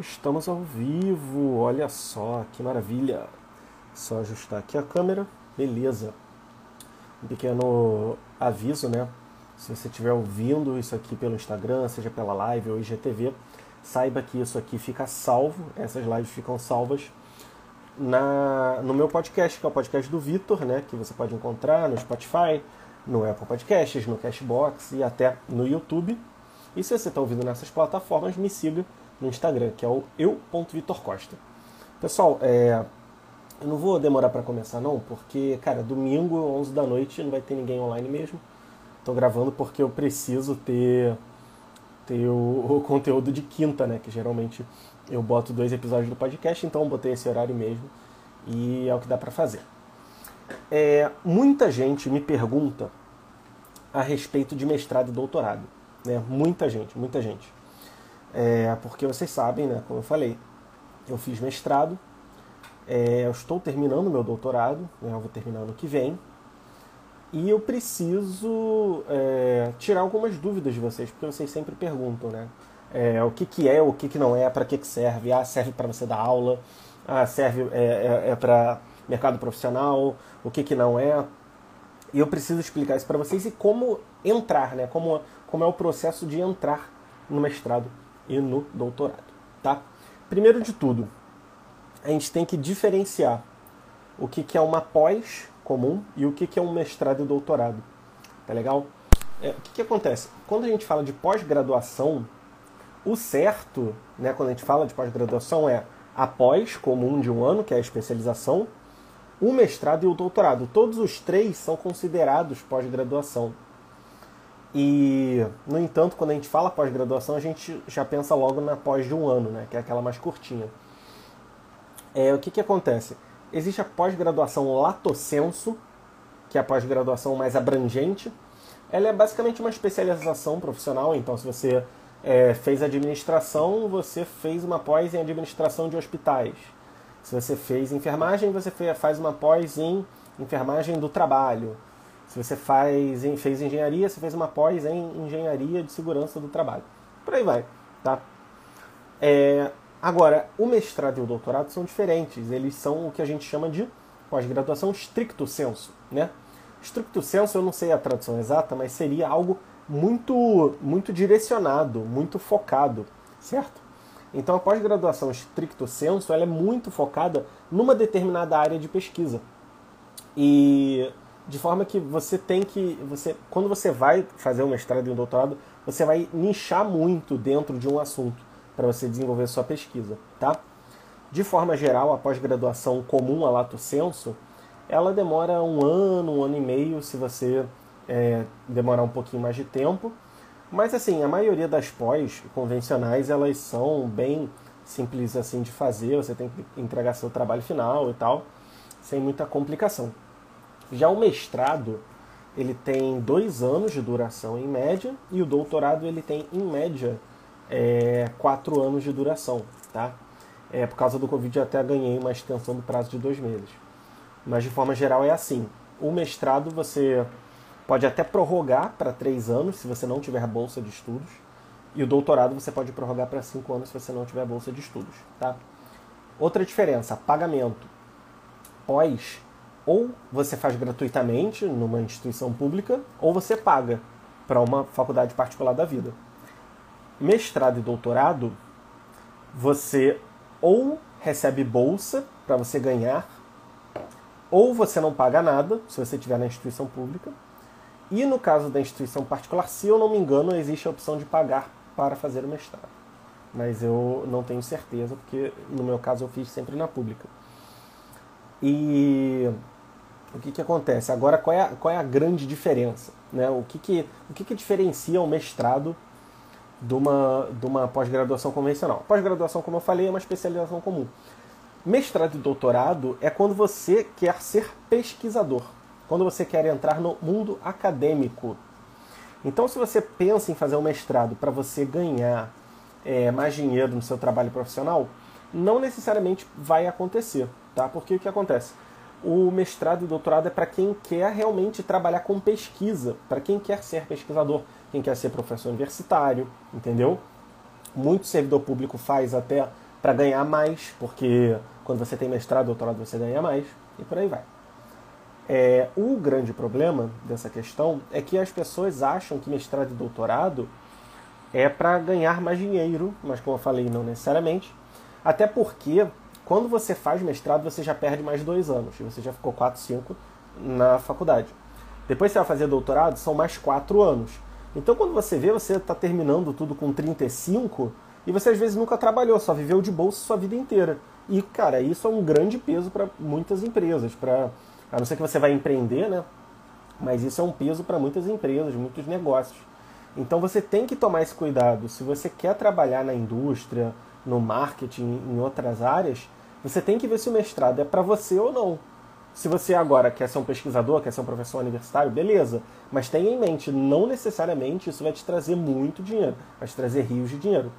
Estamos ao vivo, olha só que maravilha. Só ajustar aqui a câmera, beleza. Um pequeno aviso, né? Se você estiver ouvindo isso aqui pelo Instagram, seja pela live ou IGTV, saiba que isso aqui fica salvo, essas lives ficam salvas na, no meu podcast, que é o podcast do Vitor, né? Que você pode encontrar no Spotify, no Apple Podcasts, no Cashbox e até no YouTube. E se você está ouvindo nessas plataformas, me siga no Instagram, que é o eu.vitorcosta. Pessoal, é, eu não vou demorar para começar não, porque, cara, domingo, 11 da noite, não vai ter ninguém online mesmo. Estou gravando porque eu preciso ter, ter o, o, conteúdo de quinta, né? Que geralmente eu boto dois episódios do podcast, então botei esse horário mesmo e é o que dá para fazer. É, muita gente me pergunta a respeito de mestrado e doutorado. Né? Muita gente, muita gente. É, porque vocês sabem, né, como eu falei, eu fiz mestrado, é, eu estou terminando meu doutorado, né, eu vou terminar ano que vem, e eu preciso é, tirar algumas dúvidas de vocês, porque vocês sempre perguntam, né? É, o que, que é, o que, que não é, para que, que serve? Ah, serve para você dar aula, ah, serve é, é, é para mercado profissional, o que, que não é. E eu preciso explicar isso para vocês e como entrar, né? Como, como é o processo de entrar no mestrado e no doutorado, tá? Primeiro de tudo, a gente tem que diferenciar o que, que é uma pós comum e o que, que é um mestrado e doutorado, tá legal? É, o que, que acontece? Quando a gente fala de pós-graduação, o certo, né, quando a gente fala de pós-graduação, é a pós comum de um ano, que é a especialização, o mestrado e o doutorado. Todos os três são considerados pós-graduação. E, no entanto, quando a gente fala pós-graduação, a gente já pensa logo na pós de um ano, né? que é aquela mais curtinha. É, o que, que acontece? Existe a pós-graduação lato sensu, que é a pós-graduação mais abrangente. Ela é basicamente uma especialização profissional, então se você é, fez administração, você fez uma pós em administração de hospitais. Se você fez enfermagem, você faz uma pós em enfermagem do trabalho. Se você faz, fez engenharia, você fez uma pós em engenharia de segurança do trabalho. Por aí vai, tá? É, agora, o mestrado e o doutorado são diferentes. Eles são o que a gente chama de pós-graduação stricto senso, né? Stricto senso, eu não sei a tradução exata, mas seria algo muito, muito direcionado, muito focado, certo? Então a pós-graduação stricto senso ela é muito focada numa determinada área de pesquisa. E de forma que você tem que você quando você vai fazer um mestrado e um doutorado você vai nichar muito dentro de um assunto para você desenvolver sua pesquisa tá? De forma geral a pós-graduação comum a lato senso ela demora um ano um ano e meio se você é, demorar um pouquinho mais de tempo. Mas assim a maioria das pós convencionais elas são bem simples assim de fazer. Você tem que entregar seu trabalho final e tal sem muita complicação já o mestrado ele tem dois anos de duração em média e o doutorado ele tem em média é, quatro anos de duração, tá? É, por causa do Covid eu até ganhei uma extensão do prazo de dois meses. Mas de forma geral é assim. O mestrado você pode até prorrogar para três anos se você não tiver bolsa de estudos. E o doutorado você pode prorrogar para cinco anos se você não tiver bolsa de estudos, tá? Outra diferença, pagamento. Pós ou você faz gratuitamente numa instituição pública, ou você paga para uma faculdade particular da vida. Mestrado e doutorado, você ou recebe bolsa para você ganhar, ou você não paga nada, se você estiver na instituição pública. E no caso da instituição particular, se eu não me engano, existe a opção de pagar para fazer o mestrado. Mas eu não tenho certeza, porque no meu caso eu fiz sempre na pública. E o que, que acontece? Agora, qual é a, qual é a grande diferença? Né? O, que, que, o que, que diferencia o mestrado de uma, de uma pós-graduação convencional? Pós-graduação, como eu falei, é uma especialização comum. Mestrado e doutorado é quando você quer ser pesquisador, quando você quer entrar no mundo acadêmico. Então, se você pensa em fazer um mestrado para você ganhar é, mais dinheiro no seu trabalho profissional, não necessariamente vai acontecer, tá? Porque o que acontece? O mestrado e doutorado é para quem quer realmente trabalhar com pesquisa, para quem quer ser pesquisador, quem quer ser professor universitário, entendeu? Muito servidor público faz até para ganhar mais, porque quando você tem mestrado, doutorado, você ganha mais, e por aí vai. É, o grande problema dessa questão é que as pessoas acham que mestrado e doutorado é para ganhar mais dinheiro, mas como eu falei, não necessariamente. Até porque quando você faz mestrado, você já perde mais dois anos, você já ficou 4, 5 na faculdade. Depois você vai fazer doutorado, são mais quatro anos. Então quando você vê, você está terminando tudo com 35 e você às vezes nunca trabalhou, só viveu de bolsa sua vida inteira. E, cara, isso é um grande peso para muitas empresas, para a não ser que você vai empreender, né? Mas isso é um peso para muitas empresas, muitos negócios. Então você tem que tomar esse cuidado. Se você quer trabalhar na indústria, no marketing, em outras áreas, você tem que ver se o mestrado é para você ou não. Se você agora quer ser um pesquisador, quer ser um professor universitário, beleza. Mas tenha em mente, não necessariamente isso vai te trazer muito dinheiro, vai te trazer rios de dinheiro.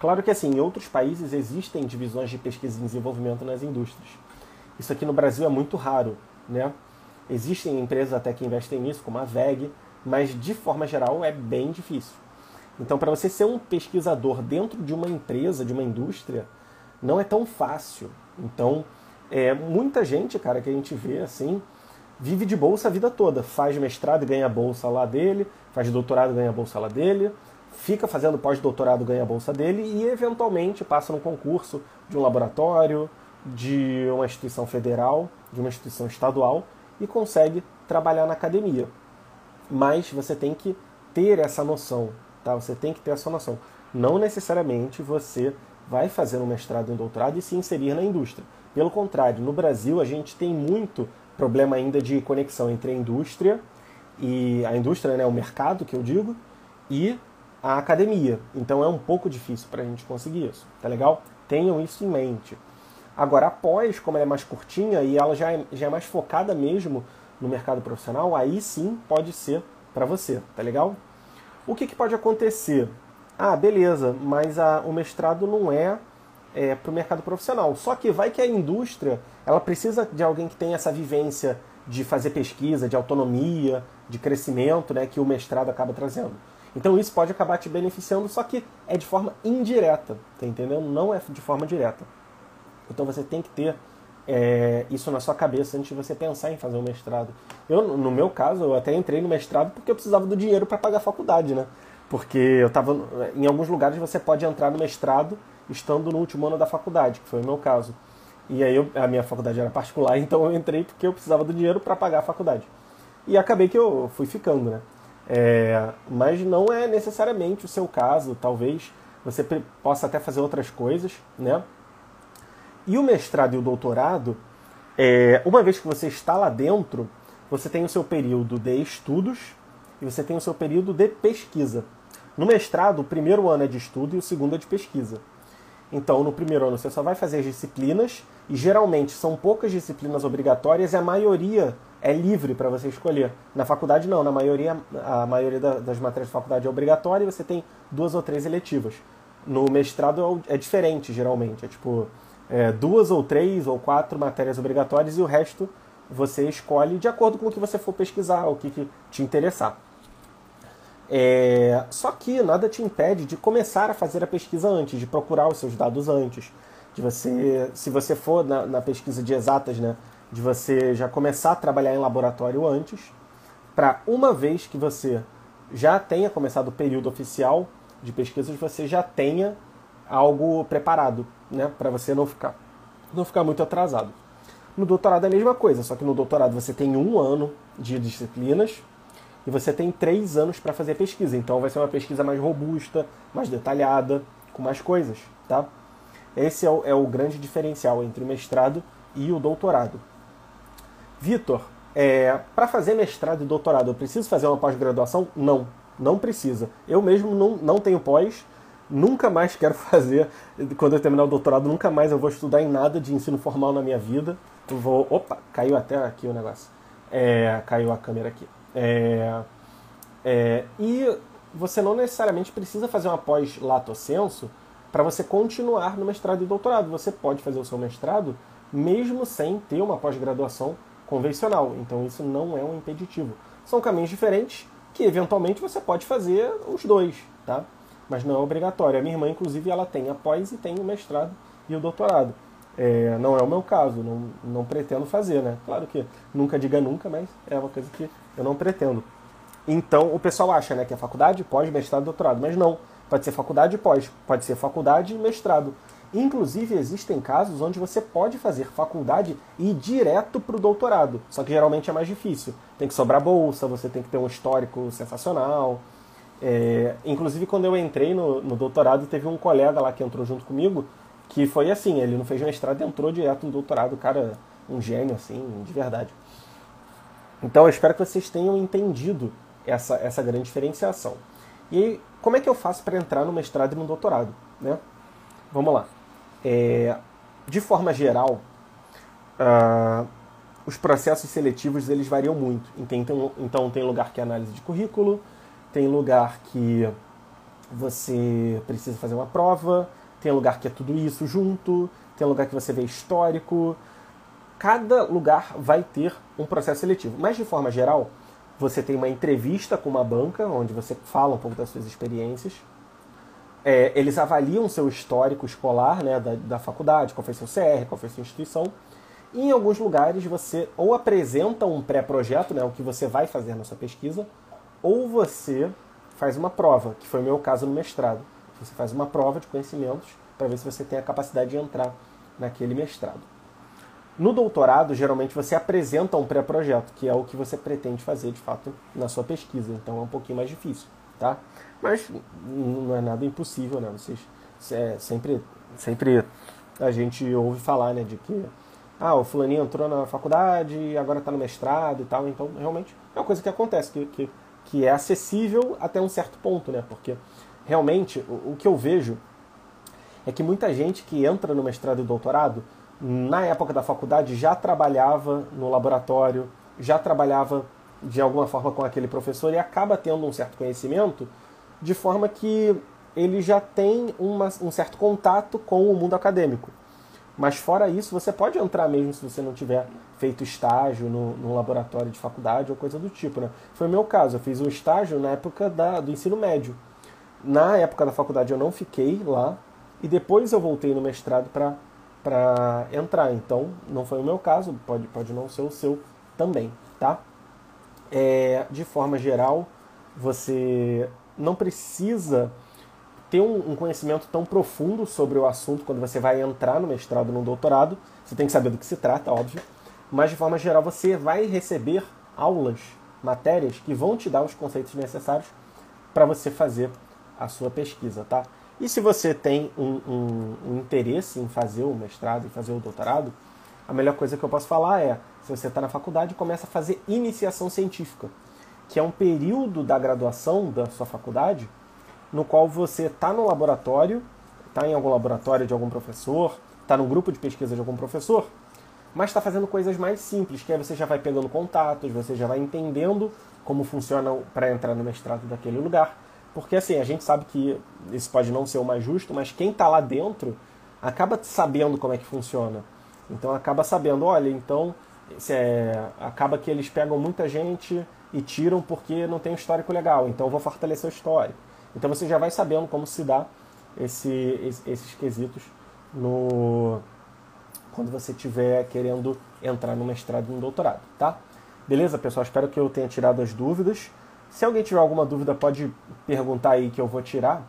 Claro que assim, em outros países existem divisões de pesquisa e desenvolvimento nas indústrias. Isso aqui no Brasil é muito raro, né? Existem empresas até que investem nisso, como a VEG, mas de forma geral é bem difícil. Então, para você ser um pesquisador dentro de uma empresa, de uma indústria, não é tão fácil. Então, é, muita gente, cara, que a gente vê assim, vive de bolsa a vida toda. Faz mestrado e ganha bolsa lá dele, faz doutorado e ganha bolsa lá dele, fica fazendo pós-doutorado ganha bolsa dele e eventualmente passa no concurso de um laboratório, de uma instituição federal, de uma instituição estadual e consegue trabalhar na academia. Mas você tem que ter essa noção, tá? Você tem que ter essa noção. Não necessariamente você vai fazer um mestrado e um doutorado e se inserir na indústria. Pelo contrário, no Brasil a gente tem muito problema ainda de conexão entre a indústria e a indústria, né, o mercado que eu digo, e a academia. Então é um pouco difícil para a gente conseguir isso, tá legal? Tenham isso em mente. Agora, após, como ela é mais curtinha e ela já é, já é mais focada mesmo no mercado profissional, aí sim pode ser para você, tá legal? O que, que pode acontecer? Ah, beleza, mas a, o mestrado não é é, para o mercado profissional. Só que vai que a indústria ela precisa de alguém que tenha essa vivência de fazer pesquisa, de autonomia, de crescimento, né, que o mestrado acaba trazendo. Então isso pode acabar te beneficiando, só que é de forma indireta, tá entendendo? Não é de forma direta. Então você tem que ter é, isso na sua cabeça antes de você pensar em fazer um mestrado. Eu, no meu caso, eu até entrei no mestrado porque eu precisava do dinheiro para pagar a faculdade, né? Porque eu estava em alguns lugares você pode entrar no mestrado estando no último ano da faculdade, que foi o meu caso. E aí eu, a minha faculdade era particular, então eu entrei porque eu precisava do dinheiro para pagar a faculdade. E acabei que eu fui ficando, né? É, mas não é necessariamente o seu caso, talvez você possa até fazer outras coisas, né? E o mestrado e o doutorado, é, uma vez que você está lá dentro, você tem o seu período de estudos e você tem o seu período de pesquisa. No mestrado, o primeiro ano é de estudo e o segundo é de pesquisa. Então, no primeiro ano você só vai fazer as disciplinas e geralmente são poucas disciplinas obrigatórias e a maioria é livre para você escolher. Na faculdade não, na maioria a maioria das matérias da faculdade é obrigatória e você tem duas ou três eletivas. No mestrado é, é diferente, geralmente, é tipo é, duas ou três ou quatro matérias obrigatórias e o resto você escolhe de acordo com o que você for pesquisar, o que, que te interessar. É, só que nada te impede de começar a fazer a pesquisa antes, de procurar os seus dados antes, de você, se você for na, na pesquisa de exatas, né, de você já começar a trabalhar em laboratório antes, para uma vez que você já tenha começado o período oficial de pesquisas, você já tenha algo preparado, né, para você não ficar, não ficar muito atrasado. No doutorado é a mesma coisa, só que no doutorado você tem um ano de disciplinas e você tem três anos para fazer a pesquisa. Então vai ser uma pesquisa mais robusta, mais detalhada, com mais coisas, tá? Esse é o, é o grande diferencial entre o mestrado e o doutorado. Vitor, é, para fazer mestrado e doutorado, eu preciso fazer uma pós-graduação? Não, não precisa. Eu mesmo não, não tenho pós, nunca mais quero fazer. Quando eu terminar o doutorado, nunca mais eu vou estudar em nada de ensino formal na minha vida. Eu vou. Opa, caiu até aqui o negócio. É, caiu a câmera aqui. É, é, e você não necessariamente precisa fazer uma pós-lato senso para você continuar no mestrado e doutorado. Você pode fazer o seu mestrado mesmo sem ter uma pós-graduação convencional. Então isso não é um impeditivo. São caminhos diferentes que eventualmente você pode fazer os dois, tá? Mas não é obrigatório. A minha irmã, inclusive, ela tem a pós e tem o mestrado e o doutorado. É, não é o meu caso, não, não pretendo fazer, né? Claro que nunca diga nunca, mas é uma coisa que eu não pretendo. Então o pessoal acha né, que é faculdade, pós, mestrado, doutorado, mas não. Pode ser faculdade e pós, pode ser faculdade e mestrado. Inclusive, existem casos onde você pode fazer faculdade e ir direto para o doutorado, só que geralmente é mais difícil. Tem que sobrar bolsa, você tem que ter um histórico sensacional. É, inclusive, quando eu entrei no, no, doutorado, teve um colega lá que entrou junto comigo, que foi assim: ele não fez mestrado entrou direto no doutorado. Cara, um gênio, assim, de verdade. Então, eu espero que vocês tenham entendido essa, essa grande diferenciação. E como é que eu faço para entrar no mestrado e no doutorado? Né? Vamos lá. É, de forma geral, uh, os processos seletivos eles variam muito. Então, então tem lugar que é análise de currículo, tem lugar que você precisa fazer uma prova, tem lugar que é tudo isso junto, tem lugar que você vê histórico. Cada lugar vai ter um processo seletivo. Mas de forma geral, você tem uma entrevista com uma banca, onde você fala um pouco das suas experiências é, eles avaliam seu histórico escolar né, da, da faculdade, qual foi seu CR, qual foi sua instituição. E em alguns lugares você ou apresenta um pré-projeto, né, o que você vai fazer na sua pesquisa, ou você faz uma prova, que foi o meu caso no mestrado. Você faz uma prova de conhecimentos para ver se você tem a capacidade de entrar naquele mestrado. No doutorado, geralmente você apresenta um pré-projeto, que é o que você pretende fazer de fato na sua pesquisa, então é um pouquinho mais difícil, tá? Mas não é nada impossível, né? Vocês é, sempre, sempre a gente ouve falar, né, de que ah, o fulaninho entrou na faculdade agora está no mestrado e tal. Então, realmente é uma coisa que acontece, que, que, que é acessível até um certo ponto, né? Porque realmente o, o que eu vejo é que muita gente que entra no mestrado e doutorado, na época da faculdade, já trabalhava no laboratório, já trabalhava de alguma forma com aquele professor e acaba tendo um certo conhecimento de forma que ele já tem uma, um certo contato com o mundo acadêmico. Mas fora isso, você pode entrar mesmo se você não tiver feito estágio no, no laboratório de faculdade ou coisa do tipo. Né? Foi o meu caso, eu fiz um estágio na época da, do ensino médio. Na época da faculdade eu não fiquei lá e depois eu voltei no mestrado para entrar. Então não foi o meu caso, pode, pode não ser o seu também. Tá? É, de forma geral, você não precisa ter um, um, conhecimento tão profundo sobre o assunto quando você vai entrar no mestrado, no doutorado. Você tem que saber do que se trata, óbvio. Mas de forma geral, você vai receber aulas, matérias que vão te dar os conceitos necessários para você fazer a sua pesquisa, tá? E se você tem um, um, um interesse em fazer o mestrado e fazer o doutorado, a melhor coisa que eu posso falar é, se você está na faculdade, começa a fazer iniciação científica que é um período da graduação da sua faculdade, no qual você está no laboratório, está em algum laboratório de algum professor, está no grupo de pesquisa de algum professor, mas está fazendo coisas mais simples, que aí você já vai pegando contatos, você já vai entendendo como funciona para entrar no mestrado daquele lugar. Porque assim, a gente sabe que isso pode não ser o mais justo, mas quem está lá dentro acaba sabendo como é que funciona. Então acaba sabendo, olha, então é, acaba que eles pegam muita gente e tiram porque não tem um histórico legal, então vou fortalecer o histórico. Então você já vai sabendo como se dá esse, esses quesitos no quando você estiver querendo entrar no mestrado e no doutorado, tá? Beleza, pessoal? Espero que eu tenha tirado as dúvidas. Se alguém tiver alguma dúvida, pode perguntar aí que eu vou tirar.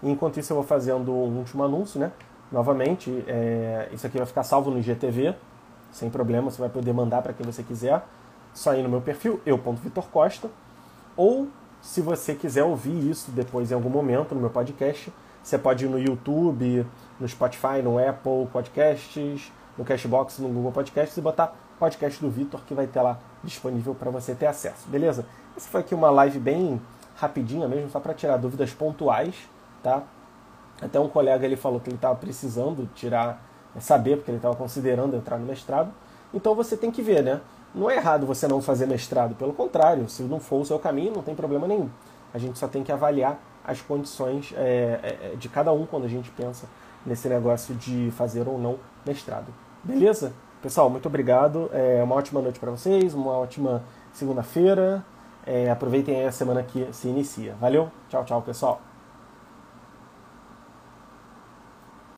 Enquanto isso, eu vou fazendo um último anúncio, né? Novamente, é, isso aqui vai ficar salvo no IGTV, sem problema, você vai poder mandar para quem você quiser só ir no meu perfil, eu.vitorcosta, ou se você quiser ouvir isso depois em algum momento no meu podcast, você pode ir no YouTube, no Spotify, no Apple Podcasts, no Cashbox, no Google Podcasts e botar podcast do Vitor que vai ter lá disponível para você ter acesso, beleza? Essa foi aqui uma live bem rapidinha mesmo, só para tirar dúvidas pontuais, tá? Até um colega ele falou que ele estava precisando tirar, saber, porque ele estava considerando entrar no mestrado. Então você tem que ver, né? Não é errado você não fazer mestrado, pelo contrário, se não for o seu caminho, não tem problema nenhum. A gente só tem que avaliar as condições é, é, é, de cada um quando a gente pensa nesse negócio de fazer ou não mestrado. Beleza? Pessoal, muito obrigado. É uma ótima noite para vocês, uma ótima segunda-feira. É, aproveitem a semana que se inicia. Valeu, tchau, tchau, pessoal.